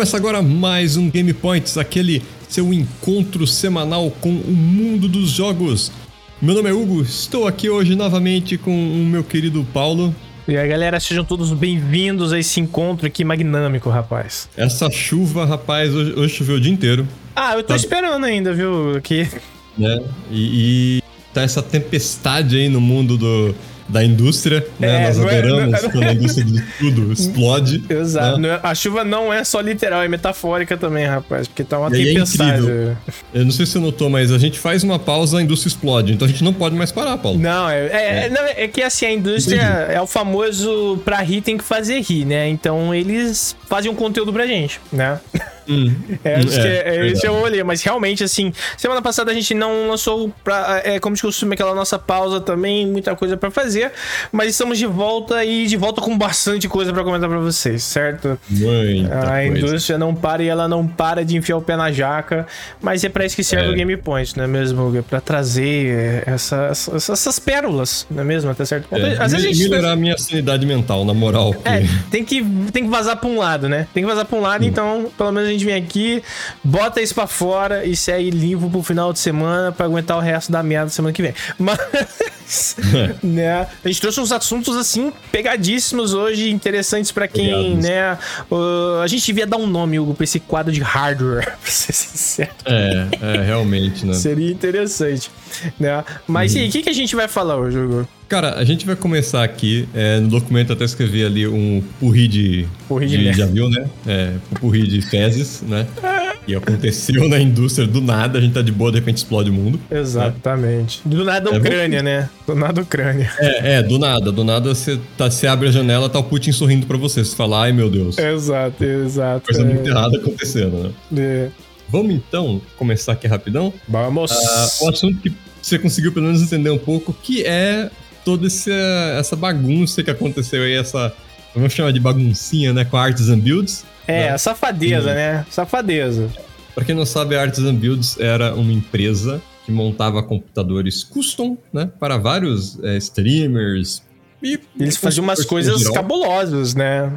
Começa agora mais um Game Points, aquele seu encontro semanal com o mundo dos jogos. Meu nome é Hugo, estou aqui hoje novamente com o meu querido Paulo. E aí, galera, sejam todos bem-vindos a esse encontro aqui magnâmico, rapaz. Essa chuva, rapaz, hoje, hoje choveu o dia inteiro. Ah, eu tô Tá. esperando ainda, viu? Aqui. né? E, e tá essa tempestade aí no mundo do, da indústria, né? É, Nós não é- adoramos não é- quando a indústria de tudo explode. Exato. né? Não é- A chuva não é só literal, é metafórica também, rapaz. Porque tá uma E é tempestade. incrível. Eu não sei se você notou, mas a gente faz uma pausa, a indústria explode. Então a gente não pode mais parar, Paulo. Não, é, é, é- não, é que assim, a indústria é o famoso pra rir tem que fazer rir, né? Então eles fazem um conteúdo pra gente, né? Hum, É, hum, isso que é, é, isso verdade. eu olhei, mas realmente, assim, semana passada a gente não lançou, pra, é, como de costume, aquela nossa pausa também, muita coisa pra fazer, mas estamos de volta e de volta com bastante coisa pra comentar pra vocês, certo? Muita A coisa. indústria não para e ela não para de enfiar o pé na jaca, mas é pra isso que serve É. o Game Point, não é mesmo? É Pra trazer é, essa- essas, essas pérolas, não é mesmo? Até certo ponto. É, Às vezes a gente melhorar a minha sanidade mental, na moral. é, que- tem que, tem que vazar pra um lado, né? Tem que vazar pra um lado, então pelo menos a gente vem aqui, bota isso pra fora e segue limpo pro final de semana pra aguentar o resto da merda semana que vem. Mas, né? A gente trouxe uns assuntos assim pegadíssimos hoje, interessantes pra quem, Pegados. né? uh, a gente devia dar um nome, Hugo, pra esse quadro de hardware, pra ser sincero. É, é, realmente, né? Seria interessante, né? Mas e aí, o que, que a gente vai falar hoje, Hugo? Cara, a gente vai começar aqui. é, no documento até escrevi ali um purri de. Purri de merda. Já viu, né? É, um purri de fezes, né? E aconteceu na indústria do nada, a gente tá de boa, de repente explode o mundo. Exatamente. Do nada a É. Ucrânia, né? Do nada a Ucrânia. É, é, do nada. Do nada você, tá, você abre a janela, tá o Putin sorrindo pra você. Você fala, ai meu Deus. Exato, exato. Coisa é. muito errada acontecendo, né? É. Vamos então começar aqui rapidão. Vamos. Ah, o assunto que você conseguiu pelo menos entender um pouco, que é toda essa, essa bagunça que aconteceu aí, essa. Vamos chamar de baguncinha, né? Com a Artisan Builds. é, né? safadeza, Sim. né? Safadeza. Pra quem não sabe, a Artisan Builds era uma empresa que montava computadores custom, né? Para vários é, streamers. E Eles faziam umas coisas cabulosas, né?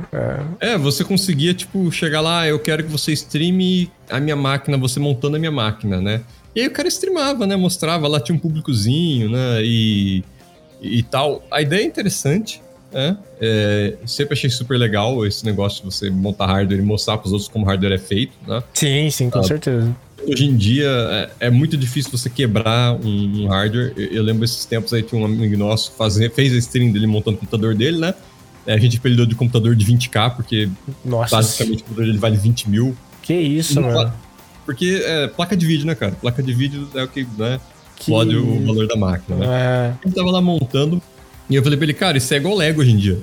É. É, você conseguia, tipo, chegar lá, eu quero que você streame a minha máquina, você montando a minha máquina, né? E aí o cara streamava, né? Mostrava, lá tinha um públicozinho, né? E, e tal. A ideia é interessante, né? É, sempre achei super legal esse negócio de você montar hardware e mostrar pros outros como hardware é feito, né? Sim, sim, com Ah. certeza. Hoje em dia é, é muito difícil você quebrar um, um hardware. Eu, eu lembro esses tempos aí, tinha um amigo nosso fazer, fez a stream dele montando o computador dele, né? É, a gente apelidou de computador de 20k, porque Nossa. basicamente o computador dele vale 20 mil. Que isso, mano. Porque é placa de vídeo, né, cara? Placa de vídeo é o que, né, Que- explode o valor da máquina, né? É. Ele tava lá montando, e eu falei pra ele, cara, isso é igual Lego hoje em dia.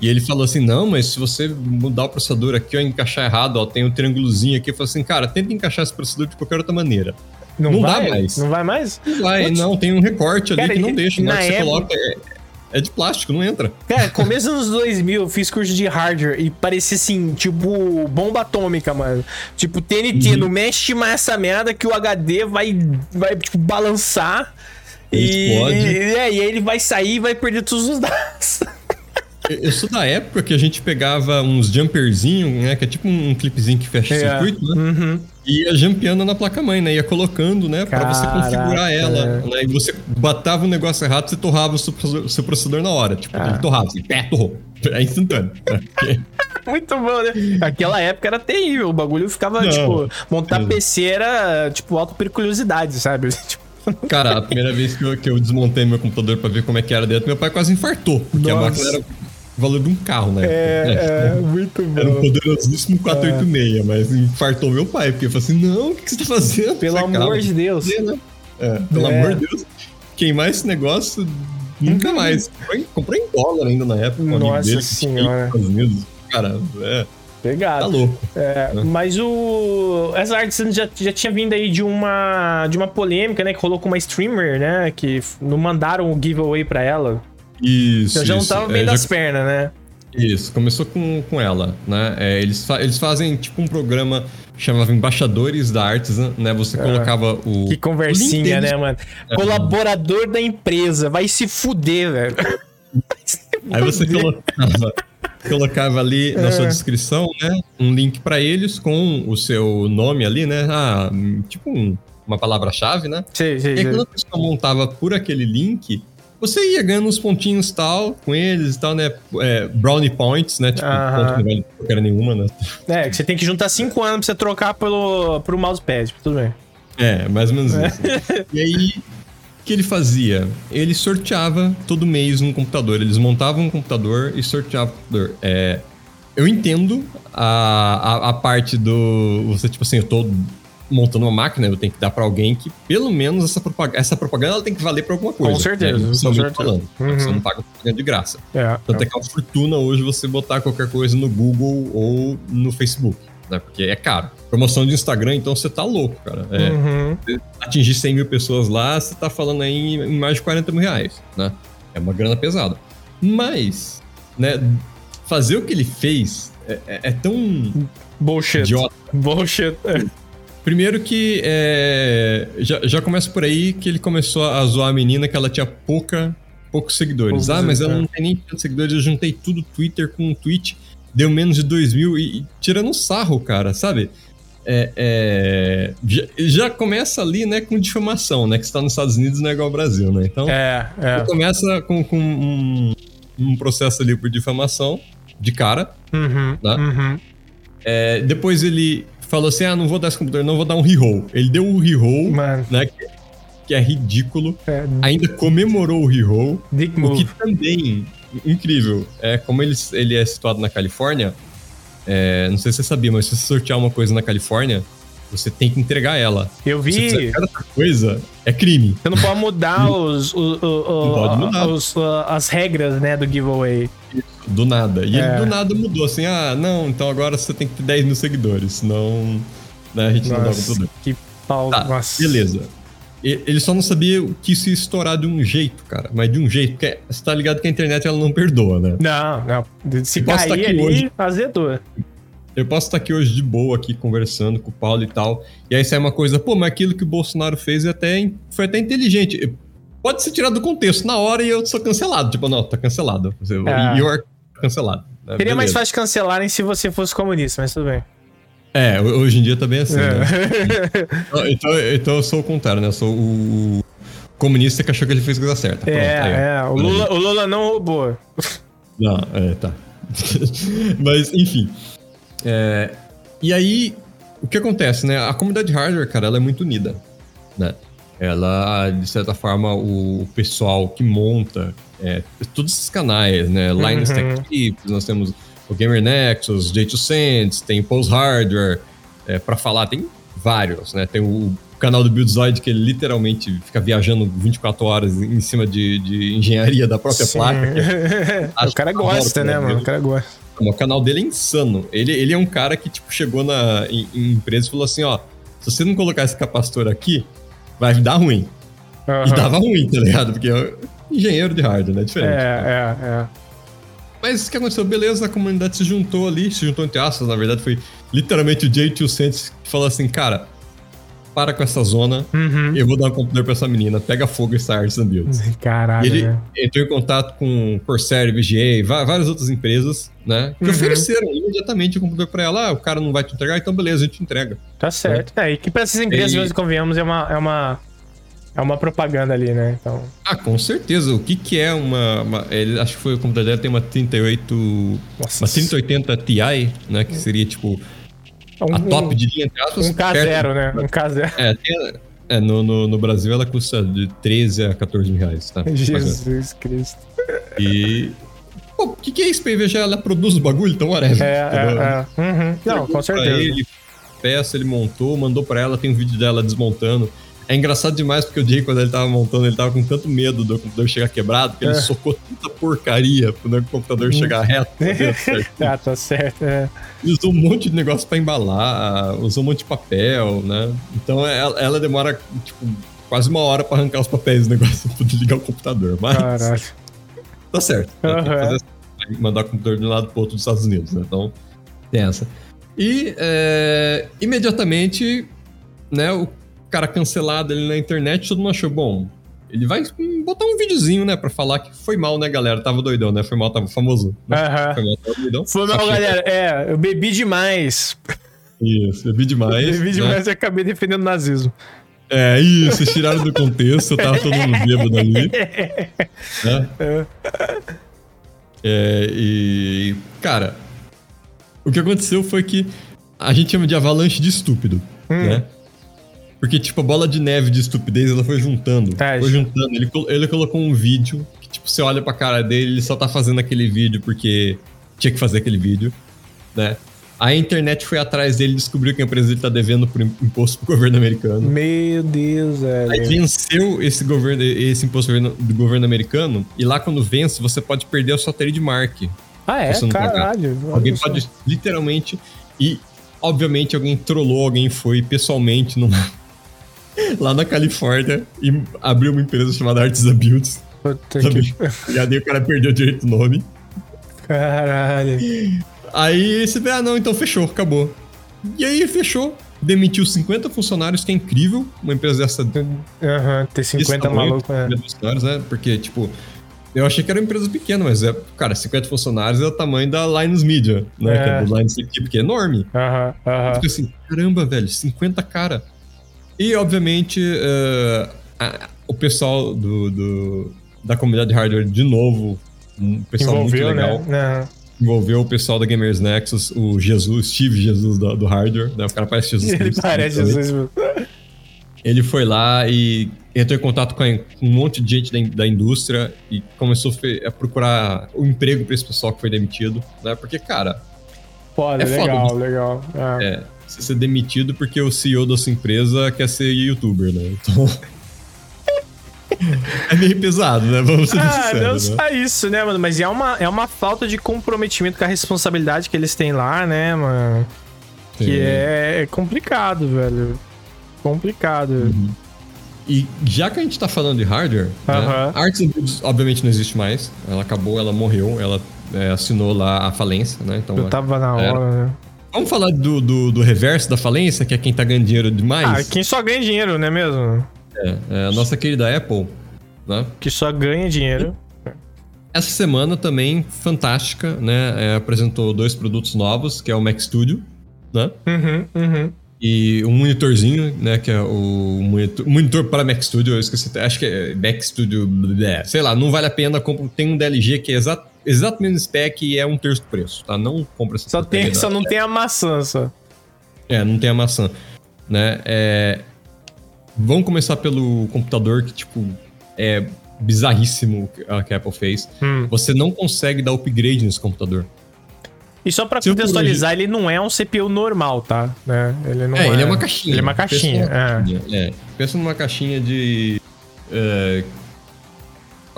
E ele falou assim, não, mas se você mudar o processador aqui, ó, encaixar errado, ó, tem um triângulozinho aqui. Eu falei assim, cara, tenta encaixar esse processador de qualquer outra maneira. Não, Não dá vai? mais. Não vai mais? Não vai, Putz. não, tem um recorte ali Cara, que não deixa. Na hora que você época- coloca, é, é de plástico, não entra. Cara, começo dos 2000, eu fiz curso de hardware e parecia assim, tipo, bomba atômica, mano. Tipo, TNT, Uhum. não mexe mais essa merda que o HD vai, vai tipo, balançar. E, explode. é, e aí ele vai sair e vai perder todos os dados. Eu- sou da época que a gente pegava uns jumperzinhos, né? Que é tipo um clipezinho que fecha É. circuito, né? Uhum. E ia jampeando na placa-mãe, né? Ia colocando, né? Pra você configurar ela. Né? E você batava um negócio errado, você torrava o seu processador, o seu processador na hora. Tipo, Ah. ele torrava, assim, pé, torrou. É instantâneo. Muito bom, né? Aquela época era terrível. O bagulho ficava, Não. tipo, montar É. PC era, tipo, auto-periculosidade, sabe? Tipo, Cara, a primeira vez que eu, que eu desmontei meu computador pra ver como é que era dentro, meu pai quase infartou. Porque a Nossa. máquina era o valor de um carro, né? é, é, muito Era um bom. poderosíssimo 486, mas infartou meu pai, porque eu falei assim: não, o que que você tá fazendo? Pelo Você amor acaba de Deus. né? É, pelo É. amor de Deus. Queimar esse negócio nunca mais. Comprou em- Comprou em dólar ainda na época. um Nossa que Senhora. Unidos. Cara, é, Pegado. tá louco. É, né? mas o essa Artisan já, já tinha vindo aí de uma de uma polêmica, né, que rolou com uma streamer, né, que não mandaram o giveaway pra ela. Isso. Eu já não tava É, meio já- das pernas, né? Isso, começou com, com ela, né? É, eles, fa- eles fazem tipo um programa que chamava Embaixadores da Artisan, né? Você colocava o. É. Que o conversinha, link né, mano? Colaborador da empresa, vai se fuder, velho. Aí você colocava colocava ali na sua descrição, né, um link para eles com o seu nome ali, né, ah, tipo um, uma palavra-chave, né? Sim, sim, E aí, quando a pessoa montava por aquele link, você ia ganhando uns pontinhos tal com eles e tal, né? É, brownie points, né? Tipo, Aham. ponto que não vale porcaria nenhuma, né? É, que você tem que juntar 5 anos pra você trocar pelo, pro mousepad. Tudo bem. É, mais ou menos isso. E aí, o que ele fazia? Ele sorteava todo mês um computador. Eles montavam um computador e sorteavam computador. É, eu entendo a, a, a parte do. Você, tipo assim, eu tô montando uma máquina, eu tenho que dar pra alguém que, pelo menos, essa propaganda, essa propaganda ela tem que valer pra alguma coisa. certeza, né? com certeza. falando. Uhum. Você não paga propaganda de graça. É. Tanto é que é uma fortuna hoje você botar qualquer coisa no Google ou no Facebook, né? Porque é caro. Promoção de Instagram, então você tá louco, cara. É, Uhum. atingir 100 mil pessoas lá, você tá falando aí em em mais de 40 mil reais, né? É uma grana pesada. Mas, né, fazer o que ele fez é, é- é tão Bullshit. idiota. Bullshit. É. Primeiro que é, já, já começa por aí que ele começou a zoar a menina que ela tinha pouca, poucos seguidores. Ah, mas ela é. não tem nem tantos seguidores, eu juntei tudo Twitter com um tweet, deu menos de 2 mil e, e tirando sarro, cara, sabe? É, é, já, já começa ali, né, com difamação, né? Que você tá nos Estados Unidos não é igual ao Brasil, né? Então, É, é. começa com, com um, um processo ali por difamação de cara. Uhum. Né? Uhum. É, depois ele falou assim: ah, não vou dar esse computador, não vou dar um reroll. Ele deu um reroll, né? Que, que é ridículo. é, Ainda comemorou o reroll. dick O que também, incrível, é como ele, ele é situado na Califórnia. é, não sei se você sabia, mas se você sortear uma coisa na Califórnia, você tem que entregar ela. Eu Se você vi. outra coisa, é crime. Você não pode mudar os, o- o- Não pode mudar. os- as regras, né, do giveaway. Do nada. E É. ele do nada mudou assim: ah, não, então agora você tem que ter 10 mil seguidores, senão né, a gente não dá o Nossa, computador. que pau. Tá, Nossa. beleza. Ele só não sabia que isso ia estourar de um jeito, cara. Mas de um jeito, porque você tá ligado que a internet ela não perdoa, né? Não, não. Se posso cair aqui ali, hoje. azedou. Eu posso estar aqui hoje de boa, aqui conversando com o Paulo e tal. E aí sai uma coisa, pô, mas aquilo que o Bolsonaro fez é até, foi até inteligente. Pode ser tirado do contexto na hora e eu sou cancelado. Tipo, não, tá cancelado. Você, Ah. You're cancelado. né? Seria mais Beleza. fácil cancelarem se você fosse comunista, mas tudo bem. É, hoje em dia tá bem assim, né? É, Então, então eu sou o contrário, né? Eu sou o comunista que achou que ele fez coisa certa. Pronto, é, aí, é. O Lula, o Lula não roubou. Não, é, tá. Mas, enfim. É, e aí, o que acontece, né? A comunidade hardware, cara, ela é muito unida, né? Ela, de certa forma, o pessoal que monta é, todos esses canais, né? Linus Uhum. Tech Tips, nós temos o Gamer Nexus, J2Sense, tem Pulse Hardware, é, para falar, tem vários, né? Tem o canal do Buildzoid, que ele literalmente fica viajando 24 horas em cima de, de engenharia da própria Sim. placa. o cara gosta, né, mano? O cara gosta. O canal dele é insano. Ele, ele é um cara que, tipo, chegou na, em, em empresa e falou assim, ó, se você não colocar esse capacitor aqui, vai dar ruim. E Aham. dava ruim, tá ligado? Porque é engenheiro de hardware, né? Diferente. É, é, é. Mas o que aconteceu? Beleza, a comunidade se juntou ali, se juntou entre aspas, na verdade foi literalmente o J200 que falou assim, cara, para com essa zona, Uhum. eu vou dar um computador pra essa menina, pega fogo e sai Arts and Builds. Caralho, E ele né? entrou em contato com Corsair, VGA, várias outras empresas, né? Que Uhum. ofereceram imediatamente o computador pra ela. Ah, o cara não vai te entregar, então beleza, a gente entrega. Tá certo. É, e que pra essas empresas, E- nós convenhamos, é uma, é uma. É uma propaganda ali, né? Então. Ah, com certeza. O que que é uma... uma- ele, acho que foi o computador dela, tem uma 38... Nossa. Uma 3080 Ti, né? Que seria, tipo, um, a top de linha, entre aspas. Um K0, perto- né? Um K0. É, tem- é no, no, no Brasil ela custa de 13 a 14 mil reais, tá? Jesus Cristo. E... Pô, o que que é isso, PVG? Ela produz o bagulho, então whatever. É, é, é. Uhum. Não, com certeza. Ele, peça, ele montou, mandou pra ela, tem um vídeo dela desmontando. É engraçado demais porque o Jay, quando ele tava montando, ele tava com tanto medo do computador chegar quebrado, que ele É. socou tanta porcaria pro né, o computador chegar reto. tá? Ah, tá certo. É. Usou um monte de negócio pra embalar, usou um monte de papel, né? Então ela, ela demora, tipo, quase uma hora pra arrancar os papéis do negócio pra ligar o computador. Mas Caralho. tá certo. né? Aham. fazer essa- mandar o computador de um lado pro outro dos Estados Unidos, né? Então, tem essa. E é, imediatamente, né, o cara cancelado ali na internet, todo mundo achou, bom, ele vai botar um videozinho, né, pra falar que foi mal, né, galera? Tava doidão, né? Foi mal, tava famoso. Né? Aham. Foi mal, tava doidão. Foi mal, Achei- galera. É, eu bebi demais. Isso, bebi demais. bebi né? demais e acabei defendendo o nazismo. É, isso, tiraram do contexto, tava todo mundo bêbado ali. Né? É, e. Cara, o que aconteceu foi que a gente chama de avalanche de estúpido, Hum. né? Porque, tipo, a bola de neve de estupidez, ela foi juntando. Tá, foi juntando. Ele, ele colocou um vídeo que, tipo, você olha pra cara dele, ele só tá fazendo aquele vídeo porque tinha que fazer aquele vídeo, né? A internet foi atrás dele e descobriu que a empresa dele tá devendo por im- imposto pro governo americano. Meu Deus, Aí velho. venceu esse, governo, esse imposto do governo- americano, e lá quando vence, você pode perder a sua trademark. Ah, é? Caralho. Alguém pode literalmente. E, obviamente, alguém trollou, alguém foi pessoalmente numa- lá na Califórnia e abriu uma empresa chamada Arts Builds. E aí o cara perdeu o direito do nome. Caralho. Aí você vê, ah, não, então fechou, acabou. E aí fechou. Demitiu 50 funcionários, que é incrível. Uma empresa dessa Aham, ter desse 50 tamanho, maluco. É. 50 funcionários, né? Porque, tipo, eu achei que era uma empresa pequena, mas é, cara, 50 funcionários é o tamanho da Linus Media, né? É. Que é do Linus Equipe, que é enorme. Aham, aham. Fica assim, caramba, velho, 50 cara. E, obviamente, eh, a- o pessoal do, do- da comunidade de hardware, de novo, um pessoal Envolveu, muito legal, né? Aham. envolveu o pessoal da Gamers Nexus, o Jesus, Steve Jesus do, do hardware, né? O cara parece Jesus. Ele Cristo, parece. Jesus. mesmo. Ele foi lá e entrou em contato com, um monte de gente da, in- da indústria e começou a procurar o emprego pra esse pessoal que foi demitido, né? Porque, cara, Foda, É foda, legal, legal. Ah. é, você ser demitido porque o CEO da sua empresa quer ser youtuber, né? Então. é meio pesado, né? Vamos ser Ah, não sinceros, né? só isso, né, mano? Mas é uma, é uma falta de comprometimento com a responsabilidade que eles têm lá, né, mano? Sim. Que é, é complicado, velho. Complicado. Uhum. E já que a gente tá falando de hardware, Aham. né, a Arts obviamente não existe mais. Ela acabou, ela morreu, ela é, assinou lá a falência, né? Então, Eu tava na era. hora, né? Vamos falar do, do, do reverso da falência, que é quem tá ganhando dinheiro Ah, demais? quem só ganha dinheiro, né mesmo? É, é a nossa querida Apple, né? Que só ganha dinheiro. Essa semana também, fantástica, né? é, apresentou dois produtos novos, que é o Mac Studio, né? Uhum, uhum. E um monitorzinho, né? Que é o monitor, monitor para Mac Studio, eu esqueci, acho que é Mac Studio, blé, sei lá, não vale a pena, compra, tem um DLG que é exato, exatamente no spec e é um terço do preço, tá? Não compra essa Só, tem, só não tem a maçã, só. É, não tem a maçã, né? É... Vamos começar pelo computador que, tipo, é bizarríssimo a que a Apple fez. Hum. Você não consegue dar upgrade nesse computador. E só por contextualizar, ele não é um CPU normal, tá? Né? Ele não é, ele é uma caixinha. Ele é uma Pensa caixinha, numa é. caixinha, é. Pensa numa caixinha de... é,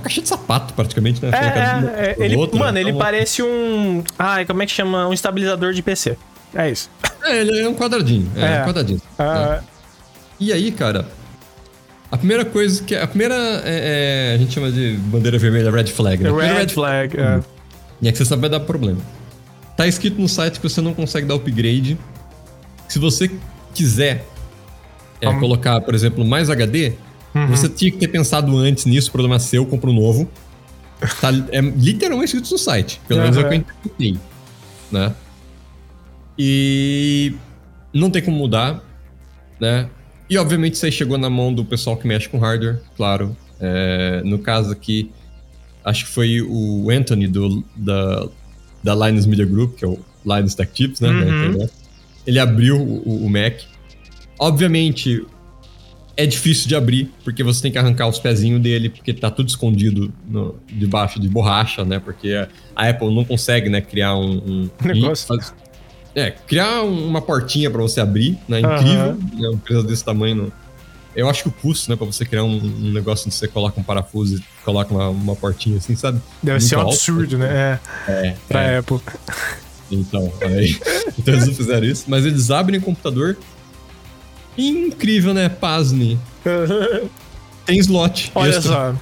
Uma caixinha de sapato, praticamente, né? É, é, é, ele, outra, mano, ele então- parece um. Ai, como é que chama? Um estabilizador de PC. É isso. É, ele é um quadradinho. É, É. um quadradinho. né? Ah, E aí, cara, a primeira coisa que. A primeira é, é, a gente chama de bandeira vermelha, red flag, né? Primeira red flag. é. E é que você sabe vai dar problema. Tá escrito no site que você não consegue dar upgrade. Se você quiser é, Como? colocar, por exemplo, mais HD, Uhum. você tinha que ter pensado antes nisso, problema seu, compra um novo. Tá, é literalmente escrito no site. Pelo menos é o que eu interpretei. Né? E não tem como mudar, né? E obviamente isso aí chegou na mão do pessoal que mexe com hardware, claro. É, no caso aqui, acho que foi o Anthony do, da, da Linus Media Group, que é o Linus Tech Tips, né? Uhum. Ele abriu o, o Mac. Obviamente, é difícil de abrir, porque você tem que arrancar os pezinhos dele, porque tá tudo escondido no- debaixo de borracha, né? Porque a, Apple não consegue, né, criar um... um Negócio. faz- é, criar um- uma portinha pra você abrir, né? Incrível, né? Uma empresa desse tamanho... não- Eu acho que o custo, né, pra você criar um, um negócio onde você coloca um parafuso e coloca uma, uma portinha assim, sabe? Deve Muito ser um absurdo, né? É, É, pra é. Apple. Então, aí, então eles não fizeram isso, mas eles abrem o computador. Incrível, né? Pasme. Tem slot. Olha extra só.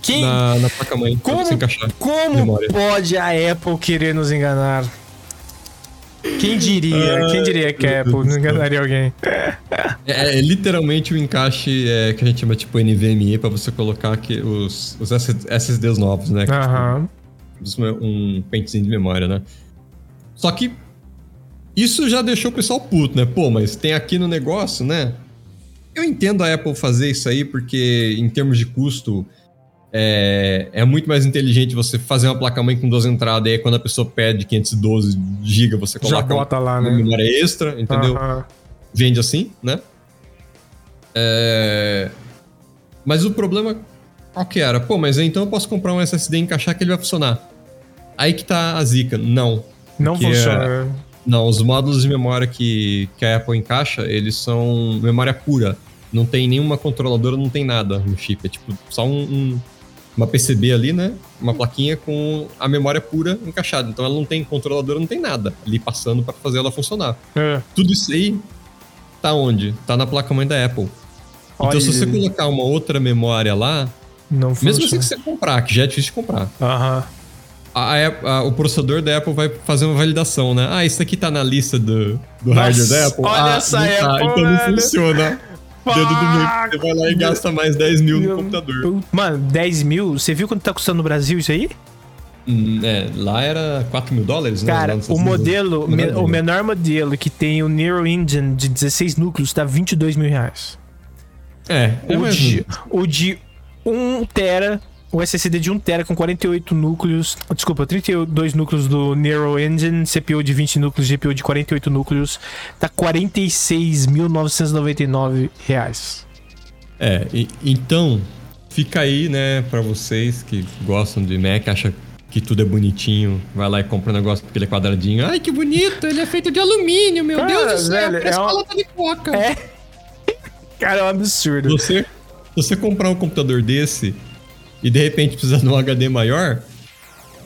Quem, Na, na placa-mãe pra Como- como pode a Apple querer nos enganar? Quem diria? Quem diria que a Apple enganaria alguém? É, é literalmente o encaixe é, que a gente chama tipo NVMe pra você colocar aqui os, os SSDs novos, né? Aham. tipo, um pentezinho de memória, né? Só que isso já deixou o pessoal puto, né? Pô, mas tem aqui no negócio, né? Eu entendo a Apple fazer isso aí porque, em termos de custo, é, é muito mais inteligente você fazer uma placa-mãe com duas entradas e aí quando a pessoa pede 512 GB, você Já coloca bota lá, uma né? memória extra, entendeu? Aham. Vende assim, né? É, Mas o problema qual que era? Pô, mas então eu posso comprar um SSD e encaixar que ele vai funcionar. Aí que tá a zica. Não. Não funciona. Não, os módulos de memória que, que a Apple encaixa, eles são memória pura. Não tem nenhuma controladora, não tem nada no chip. É tipo só um, um- uma PCB ali, né? Uma plaquinha com a memória pura encaixada. Então ela não tem controladora, não tem nada ali passando para fazer ela funcionar. É. Tudo isso aí tá onde? Tá na placa-mãe da Apple. Então Olha, se você colocar uma outra memória lá, Não mesmo assim que você comprar, que já é difícil de comprar, Aham. A- a o processador da Apple vai fazer uma validação, né? Ah, isso aqui tá na lista do, do Nossa, hardware da Apple. olha ah, essa não tá, Apple, Então não velho. funciona. Dedo do meio. Você vai lá e gasta mais 10 mil no computador. Mano, 10 mil? Você viu quanto tá custando no Brasil isso aí? Hum, é, lá era 4 mil dólares, né? Cara, o modelo, me- Menor o menor modelo que tem o Nero Engine de 16 núcleos tá 22 mil reais. É, é o, mais de, o de 1 tera, o SSD de 1 tera com 48 núcleos, desculpa, 32 núcleos do Nero Engine, CPU de 20 núcleos, GPU de 48 núcleos, tá 46.999 reais. É, e- então, fica aí, né, pra vocês que gostam de Mac, acham que tudo é bonitinho, vai lá e compra um negócio porque ele é quadradinho. Ai, que bonito, ele é feito de alumínio, meu Cara, Deus do céu, velho, parece é uma de coca. É. Cara, é um absurdo. Você, você comprar um computador desse e de repente precisar de um HD maior,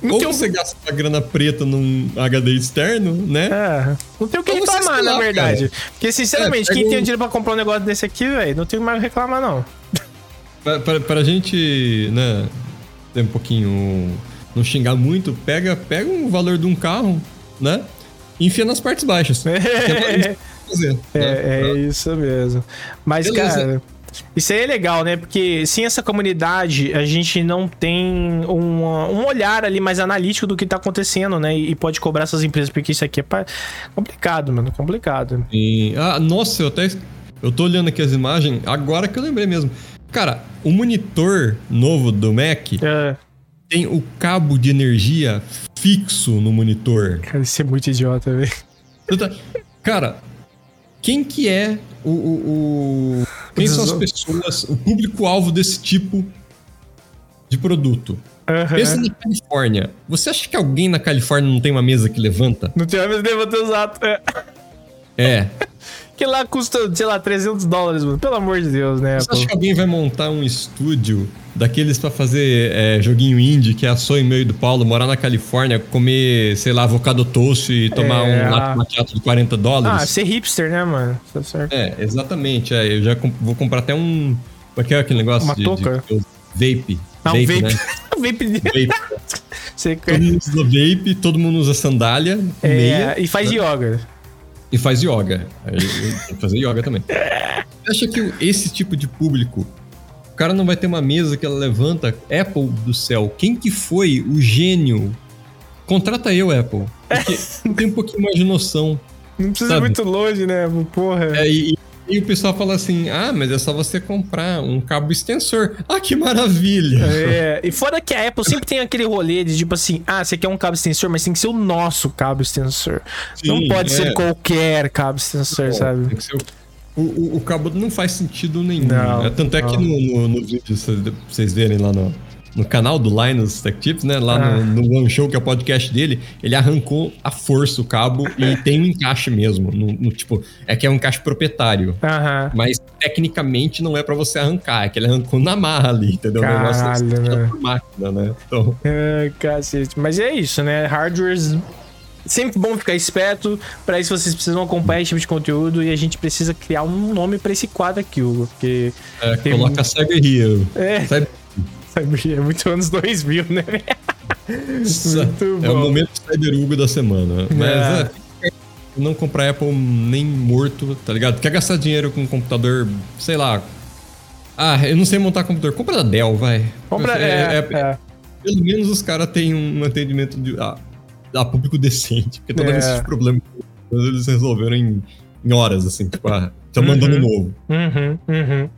ou tem um- você gasta uma grana preta num HD externo, né? É, não tem o que você reclamar, na verdade. Porque, sinceramente, É, quem pega tem um- dinheiro pra comprar um negócio desse aqui, velho, não tem mais o que reclamar, não. Pra, pra, pra gente, né, ter um pouquinho. não xingar muito, pega, pega um valor de um carro, né? E enfia nas partes baixas. É gente fazer. né? É, é isso mesmo. Mas, Beleza. cara, isso aí é legal, né? Porque sem essa comunidade, a gente não tem um, um olhar ali mais analítico do que tá acontecendo, né? E pode cobrar essas empresas, porque isso aqui é complicado, mano. Complicado. E- ah, nossa, eu até. Eu tô olhando aqui as imagens, agora que eu lembrei mesmo. Cara, o monitor novo do Mac É, tem o cabo de energia fixo no monitor. cara, isso é muito idiota, velho. Cara, quem que é o. o- o- Quem são as pessoas, o público-alvo desse tipo de produto? Aham. Pensa na Califórnia. Você acha que alguém na Califórnia não tem uma mesa que levanta? Não tem a mesma ter usado. É. É. Que lá custa, sei lá, 300 dólares, mano. Pelo amor de Deus, né? Você acha que alguém vai montar um estúdio daqueles pra fazer é, joguinho indie, que é a sonho meu e do Paulo, morar na Califórnia, comer, sei lá, avocado toast e tomar É, um latte macchiato de 40 Ah, dólares? ser hipster, né, mano? Tá certo. É, exatamente. É, eu já comp- vou comprar até um. Como é é aquele negócio Uma de, touca? de- Vape. Ah, um vape. né? vape. de- Vape. Você Todo mundo usa vape, todo mundo usa sandália, meia é, e faz yoga. E faz yoga. Aí, Tem que fazer yoga também. Você acha que esse tipo de público, o cara não vai ter uma mesa que ela levanta? Apple do céu, quem que foi o gênio? Contrata eu, Apple. Porque tem um pouquinho mais de noção. Não precisa ir Sabe? muito longe, né? Porra. É, e, e o pessoal fala assim: ah, mas é só você comprar um cabo extensor. Ah, que maravilha! É, e fora que a Apple sempre tem aquele rolê de tipo assim, ah, você quer um cabo extensor, mas tem que ser o nosso cabo extensor. não Sim, pode é. ser qualquer cabo extensor, Pô, sabe? tem que ser o, o, o- o cabo não faz sentido nenhum. Não, né? Tanto é que não. no, no, no vídeo, vocês verem lá no, no canal do Linus Tech Tips, né? Lá Ah. no, no One Show, que é o podcast dele, ele arrancou a força o cabo e tem um encaixe mesmo. No, no tipo, é que é um encaixe proprietário. Aham. Mas tecnicamente não é pra você arrancar, é que ele arrancou na marra ali, entendeu? O negócio Caralho, é né? por máquina, né? Então. É, cacete. Mas é isso, né? Hardwares. Sempre bom ficar esperto. Pra isso vocês precisam acompanhar esse tipo de conteúdo e a gente precisa criar um nome pra esse quadro aqui, Hugo. Porque. É, Tem coloca Cyber Hero. É, Cyber sabe, é muito anos 2000, né? Muito é o momento Cyber Hugo da semana. Mas É. é, não comprar Apple nem morto, tá ligado? Quer gastar dinheiro com um computador, sei lá. Ah, eu não sei montar computador. Compra da Dell, vai. Compra, é, é, é, é. Pelo menos os caras têm um atendimento de, ah, a público decente. Porque toda vez que esse problema eles resolveram em, em horas, assim, tipo, ah, tá mandando uhum. novo. Uhum, uhum.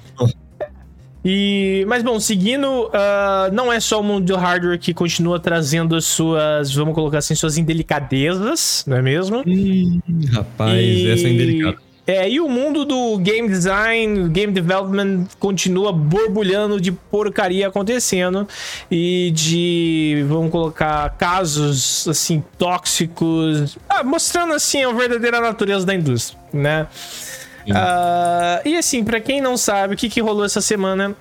E, mas bom, seguindo, uh, não é só o mundo do hardware que continua trazendo as suas, vamos colocar assim, suas indelicadezas, não é mesmo? Hum, rapaz, e... essa é indelicada. É, e o mundo do game design, game development continua borbulhando de porcaria acontecendo e de, vamos colocar, casos assim tóxicos, ah, mostrando assim a verdadeira natureza da indústria, né? Uh, e assim, para quem não sabe, o que, que rolou essa semana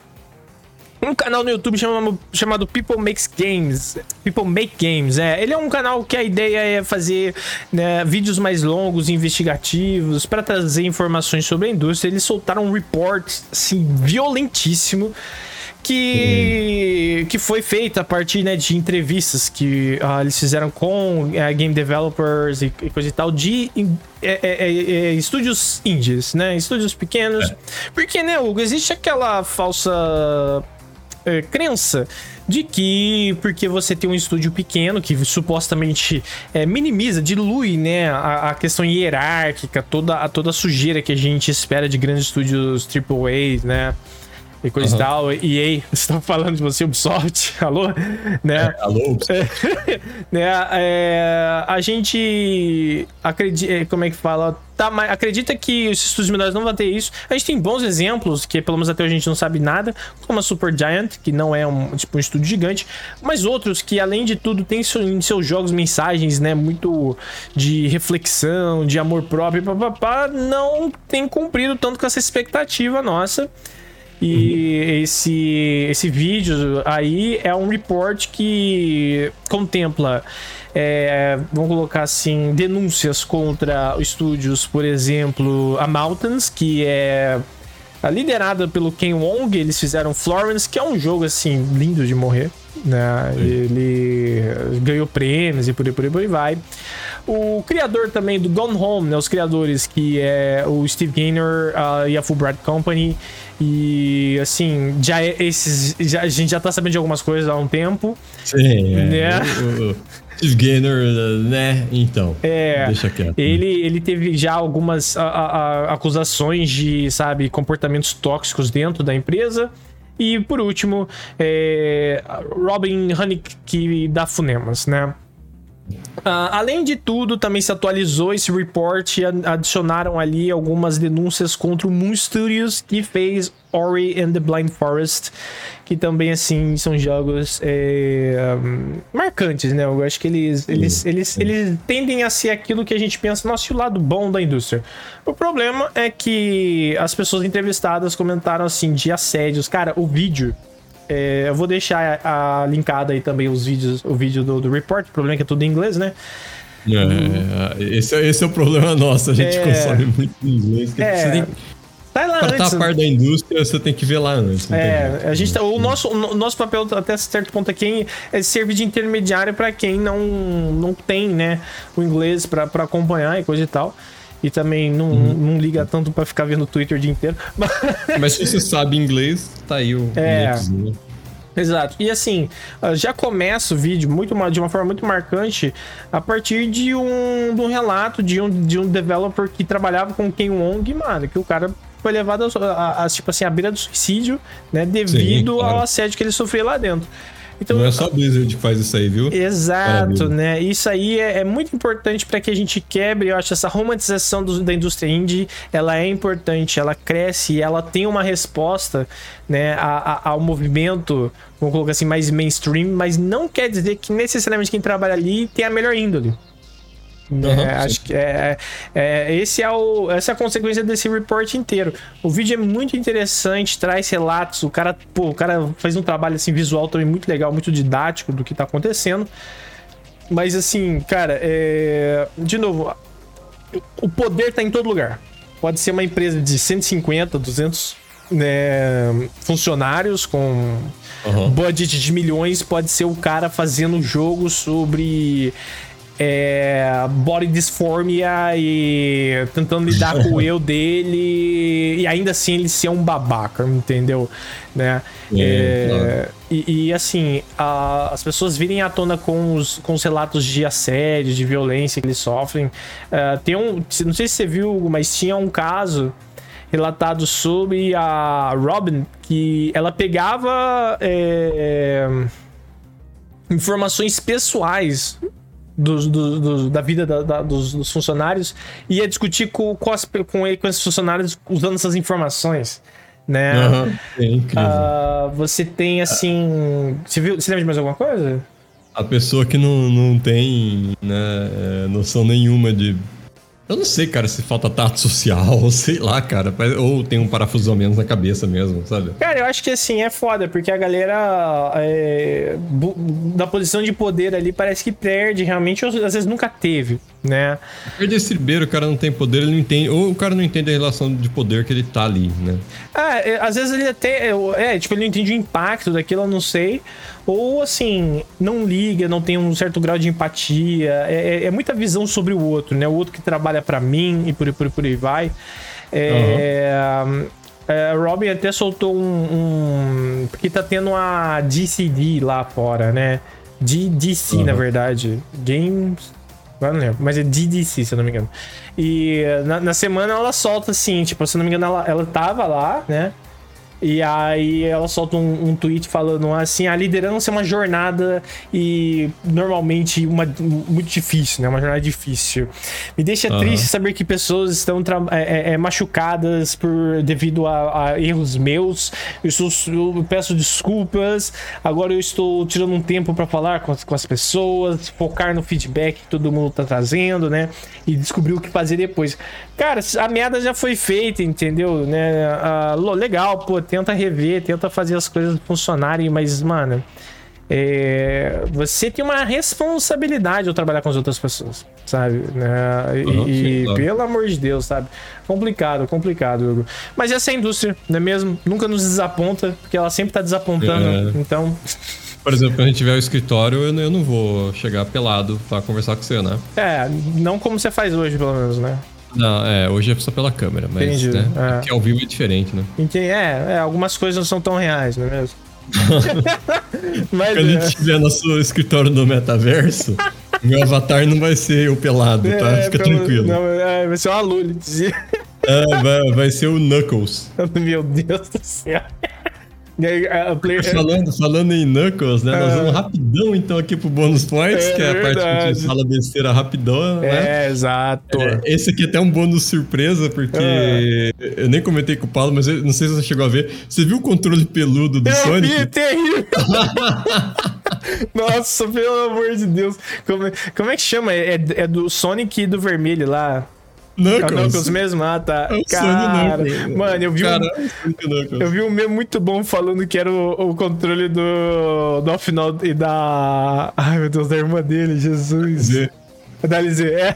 um canal no YouTube chamado, chamado People Makes Games. People Make Games, é. Ele é um canal que a ideia é fazer né, vídeos mais longos, investigativos, para trazer informações sobre a indústria. Eles soltaram um report, assim, violentíssimo que, que foi feita a partir né, de entrevistas que uh, eles fizeram com uh, game developers e, e, coisa e tal de é, é, é, estúdios indies, né? Estúdios pequenos. É. Porque, né, Hugo, existe aquela falsa é, crença de que porque você tem um estúdio pequeno que supostamente é, minimiza, dilui, né, a, a, questão hierárquica, toda a toda a sujeira que a gente espera de grandes estúdios AAA, né? E coisa uhum. e tal. EA, tá falando de você, Ubisoft, alô? Né? É, alô, Ubisoft. né? É, a gente acredita, é, como é que fala? Tá, acredita que os estúdios menores não vão ter isso. A gente tem bons exemplos, que pelo menos até hoje a gente não sabe nada, como a Super Giant, que não é um, tipo, um estúdio gigante, mas outros que, além de tudo, tem em seus jogos mensagens, né, muito de reflexão, de amor próprio, papapá, não tem cumprido tanto com essa expectativa nossa. E esse, esse vídeo aí é um report que contempla, é, vamos colocar assim, denúncias contra estúdios, por exemplo, a Mountains, que é liderada pelo Ken Wong. Eles fizeram Florence, que é um jogo assim lindo de morrer. Né? Ele ganhou prêmios e por aí, por aí, por aí vai. O criador também do Gone Home, né? Os criadores, que é o Steve Gaynor uh, e a Fulbright Company. E assim, já é esses. Já, a gente já tá sabendo de algumas coisas há um tempo. Sim, é. né? Steve Gaynor, né? Então. É. Deixa quieto. Ele, ele teve já algumas a, a, acusações de, sabe, comportamentos tóxicos dentro da empresa. E por último, é, Robin Honeyck da Funemas, né? Uh, além de tudo, também se atualizou esse report e adicionaram ali algumas denúncias contra o Moon Studios, que fez Ori and the Blind Forest, que também, assim, são jogos é, um, marcantes, né? Eu acho que eles, eles, eles, eles tendem a ser aquilo que a gente pensa, nosso lado bom da indústria. O problema é que as pessoas entrevistadas comentaram, assim, de assédios. Cara, o vídeo é, eu vou deixar a, a, linkada aí também os vídeos, o vídeo do, do report. O problema é que é tudo em inglês, né? É, esse, é, esse é o problema nosso, a gente é, consome muito em inglês. É, tem, Vai lá pra antes. estar a par da indústria, você tem que ver lá antes. É, a gente tá, o, nosso, o nosso papel até certo ponto aqui é servir de intermediário para quem não, não tem né, o inglês para acompanhar e coisa e tal e também não, uhum. não liga tanto para ficar vendo o Twitter o dia inteiro. Mas se você sabe inglês, tá aí o. É. Exato. E assim, ah, já começa o vídeo muito, de uma forma muito marcante a partir de um, de um relato de um, de um developer que trabalhava com Ken Wong, mano, que o cara foi levado a, a, a tipo assim, à beira do suicídio, né, devido Sim, claro. ao assédio que ele sofreu lá dentro. Então, não é só a Blizzard que faz isso aí, viu? Exato, né? Isso aí é, é muito importante para que a gente quebre, eu acho, essa romantização do, da indústria indie, ela é importante, ela cresce e ela tem uma resposta, né, a, a, ao movimento, vamos colocar assim, mais mainstream, mas não quer dizer que necessariamente quem trabalha ali tem a melhor índole. Uhum, é, acho que é, é, esse é o, essa é a consequência desse report inteiro. O vídeo é muito interessante, traz relatos. O cara, pô, o cara faz um trabalho assim visual também muito legal, muito didático do que tá acontecendo. Mas assim, cara, é... de novo, o poder tá em todo lugar. Pode ser uma empresa de 150, 200 né, funcionários com uhum. budget de milhões, pode ser o cara fazendo jogo sobre é, body dysphoria e tentando lidar com o eu dele e ainda assim ele ser um babaca, entendeu? Né? É, é, e, e, assim, a, as pessoas virem à tona com os, com os relatos de assédio, de violência que eles sofrem. Uh, tem um, não sei se você viu, mas tinha um caso relatado sobre a Robin que ela pegava é, informações pessoais dos, do, do, da vida da, da, dos, dos, funcionários e ia discutir com, com, as, com, ele, com esses funcionários usando essas informações. Né? Uhum, é incrível. Uh, você tem assim. Você, viu, você lembra de mais alguma coisa? A pessoa que não, não tem né, noção nenhuma de eu não sei, cara, se falta tato social, sei lá, cara. Ou tem um parafuso a menos na cabeça mesmo, sabe? Cara, eu acho que assim, é foda, porque a galera é, da posição de poder ali parece que perde realmente, ou às vezes nunca teve, né? Perde esse ribeiro, o cara não tem poder, ele não entende. Ou o cara não entende a relação de poder que ele tá ali, né? Ah, é, às vezes ele até. É, tipo, ele não entende o impacto daquilo, eu não sei. Ou assim, não liga, não tem um certo grau de empatia. É, é, é muita visão sobre o outro, né? O outro que trabalha para mim e por, por, por aí vai. É, uhum. é, Robin até soltou um, um, Porque tá tendo a DCD lá fora, né? DDC, uhum. na verdade. Games. Agora não lembro, mas é DDC, se eu não me engano. E na, na semana ela solta assim, tipo, se eu não me engano, ela, ela tava lá, né? E aí ela solta um, um, tweet falando assim: a liderança é uma jornada e normalmente uma, muito difícil, né? Uma jornada difícil. Me deixa uhum. triste saber que pessoas estão é, é, é, machucadas por devido a, a erros meus. Eu, sou, eu, peço desculpas. Agora eu estou tirando um tempo para falar com as, com as, pessoas, focar no feedback que todo mundo tá trazendo, né? E descobrir o que fazer depois. Cara, a merda já foi feita, entendeu? Né? Ah, legal, pô tenta rever, tenta fazer as coisas funcionarem, mas, mano, é, você tem uma responsabilidade ao trabalhar com as outras pessoas, sabe? Né? E, uhum, sim, claro. pelo amor de Deus, sabe? Complicado, complicado, Hugo. Mas essa é a indústria, não é mesmo? Nunca nos desaponta, porque ela sempre tá desapontando. É. Então. Por exemplo, quando a gente tiver o escritório, eu, eu não vou chegar pelado pra conversar com você, né? É, não como você faz hoje, pelo menos, né? Não, é, hoje é só pela câmera, mas Entendi, né, é. Porque ao vivo é diferente, né? Entendi, é, é, algumas coisas não são tão reais, não é mesmo? mas, Quando a gente é. tiver nosso escritório no metaverso, meu avatar não vai ser o pelado, tá? É, Fica pelo, tranquilo. Não, é, vai ser uma Lully. É, vai, vai ser o Knuckles. Meu Deus do céu. Player... Falando, falando em Knuckles, né? Nós vamos rapidão então aqui pro bônus points, é, que é a parte que a gente fala besteira rapidão, né? É, exato. É, esse aqui é até um bônus surpresa, porque é. eu nem comentei com o Paulo, mas eu não sei se você chegou a ver. Você viu o controle peludo do eu Sonic? Vi, terrível! Nossa, pelo amor de Deus. Como, como é que chama? É, é do Sonic e do vermelho lá. Knuckles. É o Knuckles mesmo? Ah, tá. É cara, mano, eu vi Cara, um, eu vi um meme muito bom falando que era o, o controle do, do final e da... Ai, meu Deus, da irmã dele, Jesus. Z. Da LZ, é.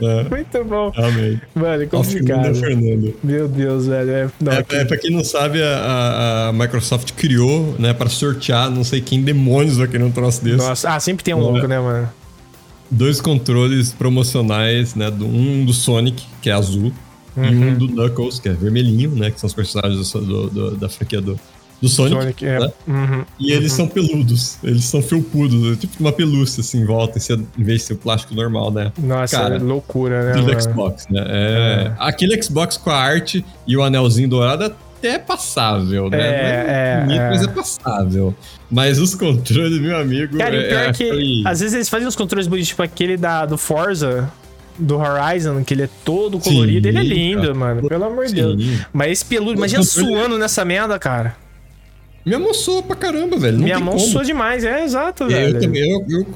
É. Muito bom. Amém. Mano, é complicado. Fernando. Meu Deus, velho. É, não, é, é, pra quem não sabe, a, a Microsoft criou, né, pra sortear não sei quem demônios vai querer um troço desse. Nossa, ah, sempre tem um louco, né, mano? Dois controles promocionais, né? Do, um do Sonic, que é azul, uhum. e um uhum. do Knuckles, que é vermelhinho, né? Que são os personagens do, do, da franquia do, do Sonic. Sonic é. né? uhum, e eles uhum. são peludos, eles são felpudos, é tipo uma pelúcia assim em volta, em vez de ser o plástico normal, né? Nossa, Cara, é loucura, né? Do Xbox, né? É, é. Aquele Xbox com a arte e o anelzinho dourado é passável, né? É, é, bonito, é. mas é passável. Mas os controles, meu amigo. Cara, e pior é, que foi... às vezes eles fazem uns controles bonitos, tipo aquele da, do Forza, do Horizon, que ele é todo colorido, Sim, ele é lindo, cara. mano. Pelo amor de Deus. Mas esse peludo, imagina suando nessa merda, cara. Mão soa pra caramba, velho. Não Minha mão soa demais, é exato, é, velho. Eu, também, eu, eu,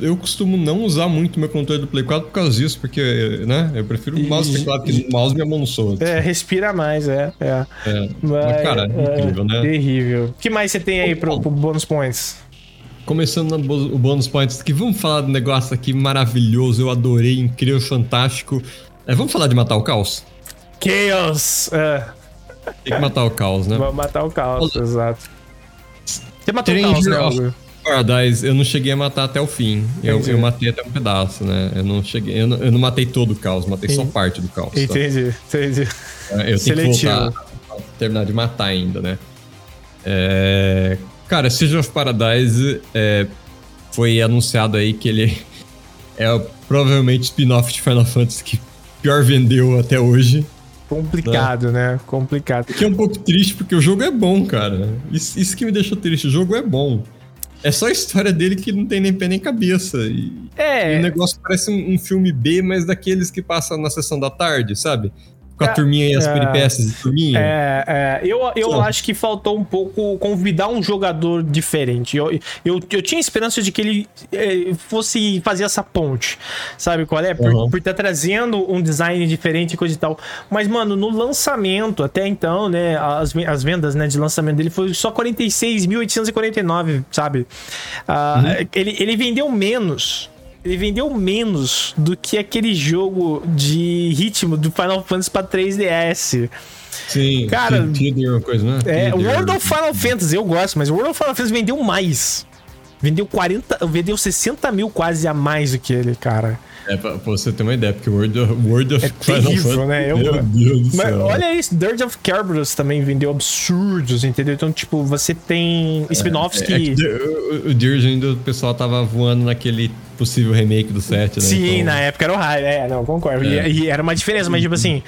eu, costumo não usar muito meu controle do Play 4 por causa disso, porque, né? Eu prefiro o mouse e teclado, porque no mouse mão não soa. É, respira mais, é. É, é. Mas, cara, é, incrível, né? Terrível. O que mais você tem aí pro, pro Bonus Points? Começando no, o Bonus Points aqui, vamos falar do negócio aqui maravilhoso, eu adorei, incrível, fantástico. É, vamos falar de matar o caos? Chaos! É. Tem que matar o caos, né? Vamos matar o caos, exato. Você matou Stranger o caos, né, Paradise eu não cheguei a matar até o fim. Eu, Entendi. eu matei até um pedaço, né? Eu não cheguei. Eu não, eu não matei todo o caos, matei só Entendi. parte do caos. tá? Entendi, entendi. Eu tenho Seletivo. que voltar a terminar de matar ainda, né? É, Cara, Siege of Paradise é, foi anunciado aí que ele é provavelmente o spin-off de Final Fantasy que pior vendeu até hoje. Complicado, né? Complicado. Que é um pouco triste porque o jogo é bom, cara. Isso, isso que me deixou triste. O jogo é bom. É só a história dele que não tem nem pé nem cabeça. E, e É, o negócio parece um, um filme B, mas daqueles que passam na sessão da tarde, sabe? Com a É, turminha e as é. peripécias de turminha. É, é, eu, eu acho que faltou um pouco convidar um jogador diferente. Eu, eu, eu tinha esperança de que ele eh, fosse fazer essa ponte, sabe qual é? Por Uhum. por estar trazendo um design diferente e coisa e tal. Mas, mano, no lançamento, até então, né, as, as vendas né, de lançamento dele foi só 46.849, sabe? Ah, ele, ele vendeu menos. Ele vendeu menos do que aquele jogo de ritmo do Final Fantasy pra 3DS. Sim, Cara, Tither, uma coisa, né? É. World of Final Fantasy eu gosto, mas World of Final Fantasy vendeu mais. Vendeu 40, vendeu 60 mil quase a mais do que ele, cara. É, pra, pra você ter uma ideia, porque World of, World of É terrível, né? Eu- Meu Deus do Mas céu. olha isso, Dirge of Kerberos também vendeu absurdos, entendeu? Então, tipo, você tem spin-offs É, que. é que o, o Dirge ainda o pessoal tava voando naquele possível remake do 7, né? Sim, Então, na época era o raio. É, não, concordo. É. E, e era uma diferença, mas tipo assim.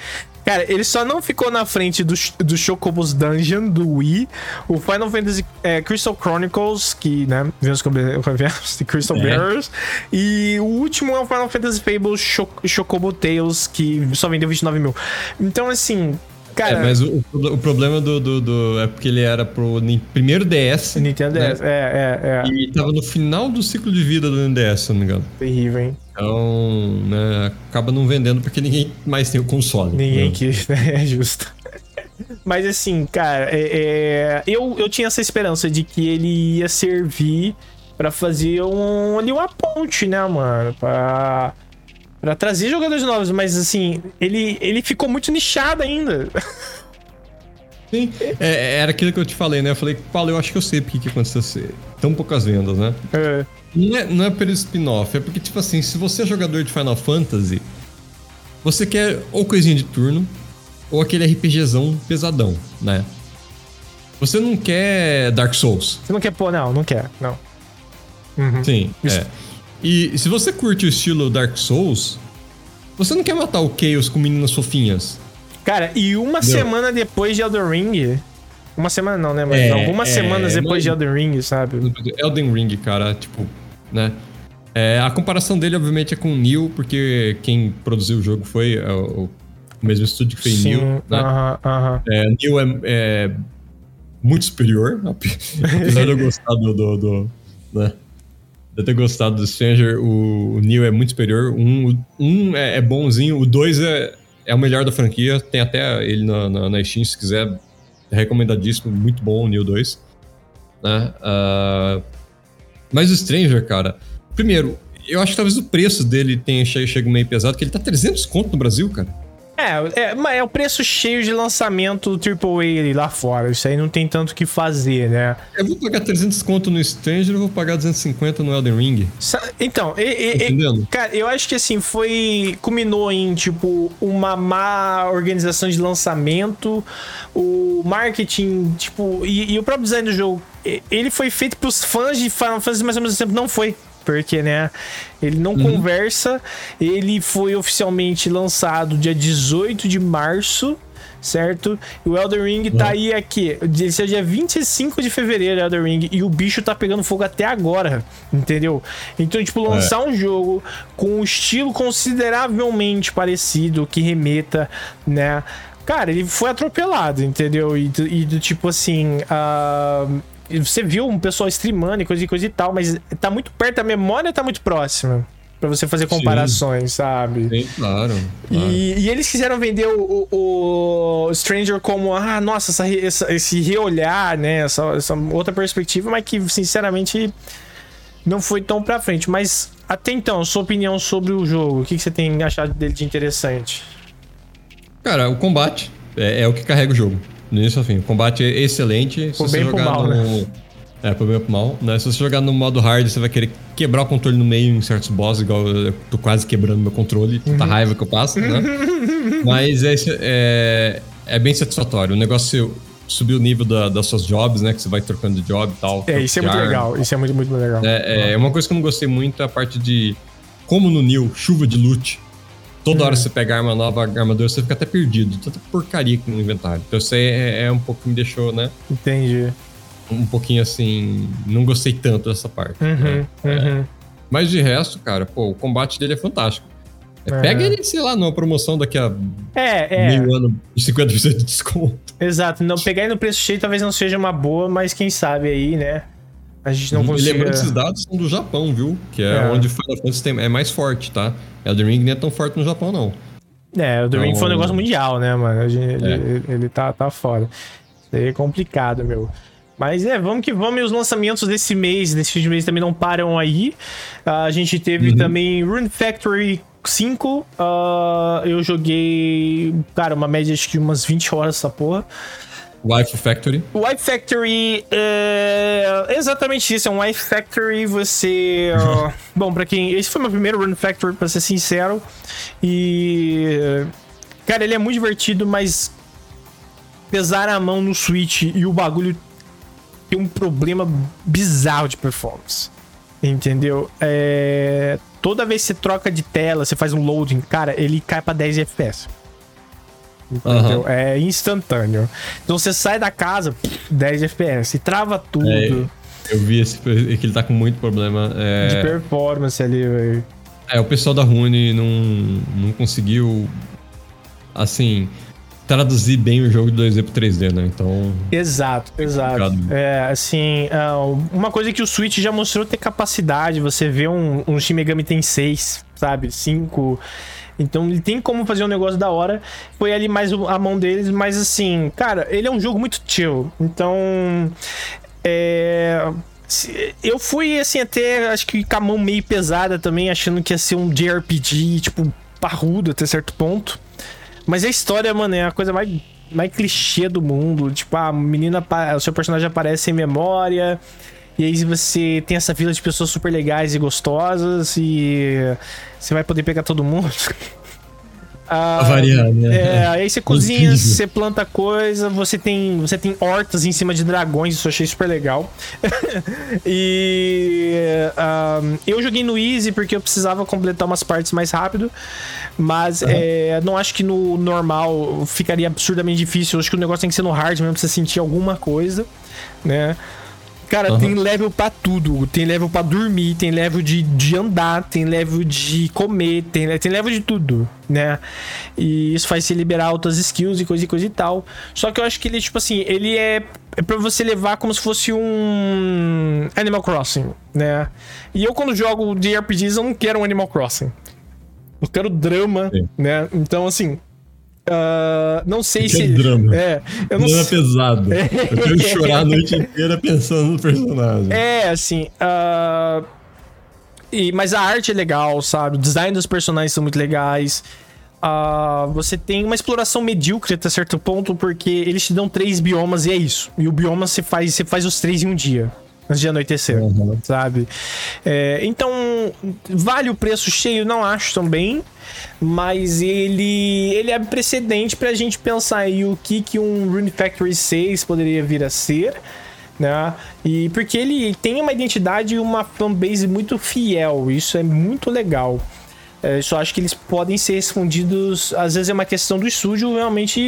Cara, ele só não ficou na frente do, do Chocobos Dungeon, do Wii, o Final Fantasy é, Crystal Chronicles, que, né, vemos de Crystal É. Bearers, e o último é o Final Fantasy Fable Cho Chocobo Tales, que só vendeu 29 mil. Então, assim, cara, É, mas o, o- problema do, do, do- É porque ele era pro primeiro DS. Nintendo né? DS, é, é, é, E tava no final do ciclo de vida do NDS, se não me engano. terrível, hein? Então, né, acaba não vendendo porque ninguém mais tem o console. Ninguém né? quis, né? É justo. Mas assim, cara, é- é, eu, eu tinha essa esperança de que ele ia servir pra fazer um, ali uma ponte, né, mano? Pra, pra trazer jogadores novos, mas assim, ele, ele ficou muito nichado ainda. Sim, é, era aquilo que eu te falei, né? Eu falei, Paulo, eu acho que eu sei porque que aconteceu tão poucas vendas, né? É, Não é, não é pelo spin-off, é porque, tipo assim, se você é jogador de Final Fantasy, você quer ou coisinha de turno, ou aquele RPGzão pesadão, né? Você não quer Dark Souls. Você não quer pôr, não, não quer, não. Uhum. Sim, Isso. é. E se você curte o estilo Dark Souls, você não quer matar o Chaos com meninas fofinhas. Cara, e uma Entendeu? semana depois de Elden Ring. Uma semana não, né? Mas É, algumas é, semanas depois de Elden Ring, sabe? Elden Ring, cara, tipo, né? É, a comparação dele, obviamente, é com o Neo, porque quem produziu o jogo foi é, o, o mesmo estúdio que fez Sim, Neo, né? aham, aham. É, Neo é, é muito superior, apesar de eu gostar do, do, do- né? De ter gostado do Stranger, o, o é muito superior. Um, um é, é bonzinho, o dois é, é o melhor da franquia. Tem até ele na, na, na Steam, se quiser. É recomendadíssimo, muito bom o Neo 2. Né? Ah, mas o Stranger, cara, primeiro, eu acho que talvez o preço dele tenha che- chego meio pesado, porque ele tá 300 conto no Brasil, cara. É, é, mas é o preço cheio de lançamento AAA lá fora. Isso aí não tem tanto o que fazer, né? Eu vou pagar 300 conto no Stranger, eu vou pagar 250 no Elden Ring. Então, e- e- e- cara, eu acho que assim, foi. Culminou em, tipo, uma má organização de lançamento, o marketing, tipo, e, e o próprio design do jogo. Ele foi feito pros fãs de Final Fantasy, mas ao mesmo tempo não foi. Porque, né? Ele não conversa. Ele foi oficialmente lançado dia 18 de março, certo? E o Elden Ring tá aí aqui. Esse é dia 25 de fevereiro, Elden Ring. E o bicho tá pegando fogo até agora, entendeu? Então, tipo, lançar um jogo com um estilo consideravelmente parecido, que remeta, né? Cara, ele foi atropelado, entendeu? E, do- e tipo assim. ah, você viu um pessoal streamando e coisa e coisa e tal, mas tá muito perto, a memória tá muito próxima. Pra você fazer Sim. comparações, sabe? Sim, claro. claro. E, e eles quiseram vender o, o- o Stranger como, ah, nossa, essa essa- esse reolhar, né? Essa, essa outra perspectiva, mas que, sinceramente, não foi tão pra frente. Mas, até então, sua opinião sobre o jogo, o que, que você tem achado dele de interessante? Cara, o combate é, é o que carrega o jogo. Do início ao fim. O combate é excelente. Se você bem pro jogar mal, no. né? É, pro bem pro mal, né? Se você jogar no modo hard, você vai querer quebrar o controle no meio em certos bosses, igual eu tô quase quebrando meu controle, tanta uhum. raiva que eu passo, né? Mas é, é, é bem satisfatório. O negócio subir o nível da, das suas jobs, né? Que você vai trocando de job e tal. É, isso é muito legal. Isso é muito, muito legal. É, é, uma coisa que eu não gostei muito é a parte de. Como no New, chuva de loot. Toda hora hum. você pega arma nova, armadura, você fica até perdido. Tanta porcaria no inventário. Então isso aí é, é um pouco que me deixou, né? Entendi. Um pouquinho assim. Não gostei tanto dessa parte. Uhum, né? uhum. É. Mas de resto, cara, pô, o combate dele é fantástico. É. Pega ele, sei lá, numa promoção daqui a é, é. meio ano de 50% de desconto. Exato. Não, pegar ele no preço cheio talvez não seja uma boa, mas quem sabe aí, né? A gente não consegue. Lembrando que esses dados são do Japão, viu? Que é, é. onde o Final Fantasy é mais forte, tá? Elden Ring nem é tão forte no Japão, não. É, o Elden Ring foi um negócio mundial, né, mano? Ele, é. ele, ele tá, tá fora. Isso aí é complicado, meu. Mas é, vamos que vamos. E os lançamentos desse mês, desse mês também não param aí. Uh, a gente teve uhum. também Rune Factory 5. Uh, ah, eu joguei, cara, uma média de umas 20 horas essa porra. Wife Factory. Wife Factory é exatamente isso, é um Wife Factory. Você. Bom, para quem. Esse foi meu primeiro Run Factory, pra ser sincero. E. Cara, ele é muito divertido, mas. Pesar a mão no Switch e o bagulho tem um problema bizarro de performance. Entendeu? É... Toda vez que você troca de tela, você faz um loading, cara, ele cai pra 10 FPS. Entendeu? Uhum. É instantâneo. Então você sai da casa, 10 FPS, e trava tudo. É, eu vi esse, que ele tá com muito problema. É... De performance ali, velho. É, o pessoal da Rune não, não conseguiu. Assim traduzir bem o jogo de 2D pro 3D, né? Então. Exato, é exato. É, assim, é, uma coisa que o Switch já mostrou ter capacidade, você vê um, um Shin Megami tem 6, sabe? 5. Então ele tem como fazer um negócio da hora. Foi ali mais a mão deles, mas assim, cara, ele é um jogo muito chill. Então. É. Eu fui, assim, até acho que com a mão meio pesada também, achando que ia ser um JRPG, tipo, parrudo até certo ponto. Mas a história, mano, é a coisa mais, mais clichê do mundo. Tipo, a menina, o seu personagem aparece em memória. E aí você tem essa vila de pessoas super legais e gostosas. E você vai poder pegar todo mundo. Ah, variar, né? É, aí você cozinha, você planta coisa, você tem, você tem hortas em cima de dragões, isso eu achei super legal. e uh, eu joguei no Easy porque eu precisava completar umas partes mais rápido, mas é, não acho que no normal ficaria absurdamente difícil. Eu acho que o negócio tem que ser no hard mesmo pra você sentir alguma coisa, né? Cara, uhum. tem level pra tudo. Tem level pra dormir, tem level de, de andar, tem level de comer, tem, tem level de tudo, né? E isso faz você liberar outras skills e coisa e coisa e tal. Só que eu acho que ele, tipo assim, ele é, é pra você levar como se fosse um Animal Crossing, né? E eu, quando jogo de RPGs, eu não quero um Animal Crossing. Eu quero drama, Sim. né? Então, assim, Uh, não sei se. É drama. É, eu não drama sei... pesado. É. Eu quero chorar a noite inteira pensando no personagem. É, assim. Uh... E, mas a arte é legal, sabe? O design dos personagens são muito legais. Uh, você tem uma exploração medíocre até certo ponto, porque eles te dão três biomas e é isso. E o bioma você faz, você faz os três em um dia antes de anoitecer, uhum. sabe? É, então, vale o preço cheio? Não acho também. Mas ele, ele é precedente pra gente pensar aí o que, que um Rune Factory 6 poderia vir a ser. Né? E porque ele tem uma identidade e uma fanbase muito fiel. Isso é muito legal. É, só acho que eles podem ser escondidos. Às vezes é uma questão do estúdio realmente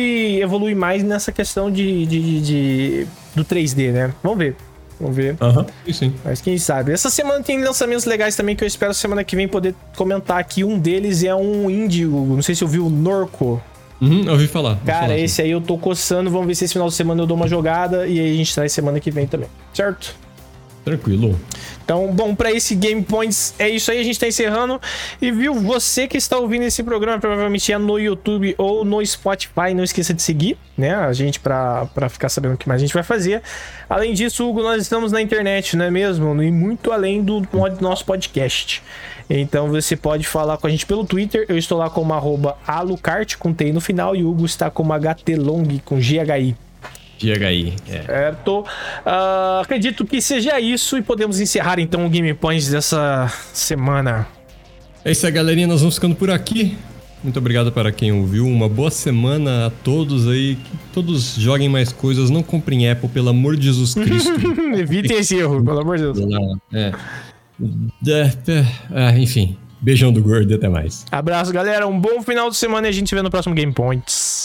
evoluir mais nessa questão de, de, de, de do 3D, né? Vamos ver. Vamos ver. Aham, uhum, sim. Mas quem sabe. Essa semana tem lançamentos legais também que eu espero semana que vem poder comentar aqui. Um deles é um índio, não sei se eu vi o Norco. Uhum, eu ouvi falar. Cara, falar, esse aí eu tô coçando. Vamos ver se esse final de semana eu dou uma jogada. E aí a gente traz semana que vem também. Certo? Tranquilo. Então, bom, para esse Game Points é isso aí, a gente tá encerrando. E viu, você que está ouvindo esse programa, provavelmente é no YouTube ou no Spotify, não esqueça de seguir, né, a gente para ficar sabendo o que mais a gente vai fazer. Além disso, Hugo, nós estamos na internet, não é mesmo? E muito além do nosso podcast. Então você pode falar com a gente pelo Twitter. Eu estou lá como arroba alucart com T no final e o Hugo está como HTLong com GHI. Chega aí. É. Certo. Uh, acredito que seja isso e podemos encerrar então o Game Points dessa semana. É isso aí, galerinha. Nós vamos ficando por aqui. Muito obrigado para quem ouviu. Uma boa semana a todos aí. Que todos joguem mais coisas. Não comprem Apple, pelo amor de Jesus Cristo. Evitem esse erro, pelo amor de Deus. É. É, é, é, enfim. Beijão do gordo e até mais. Abraço, galera. Um bom final de semana e a gente se vê no próximo Game Points.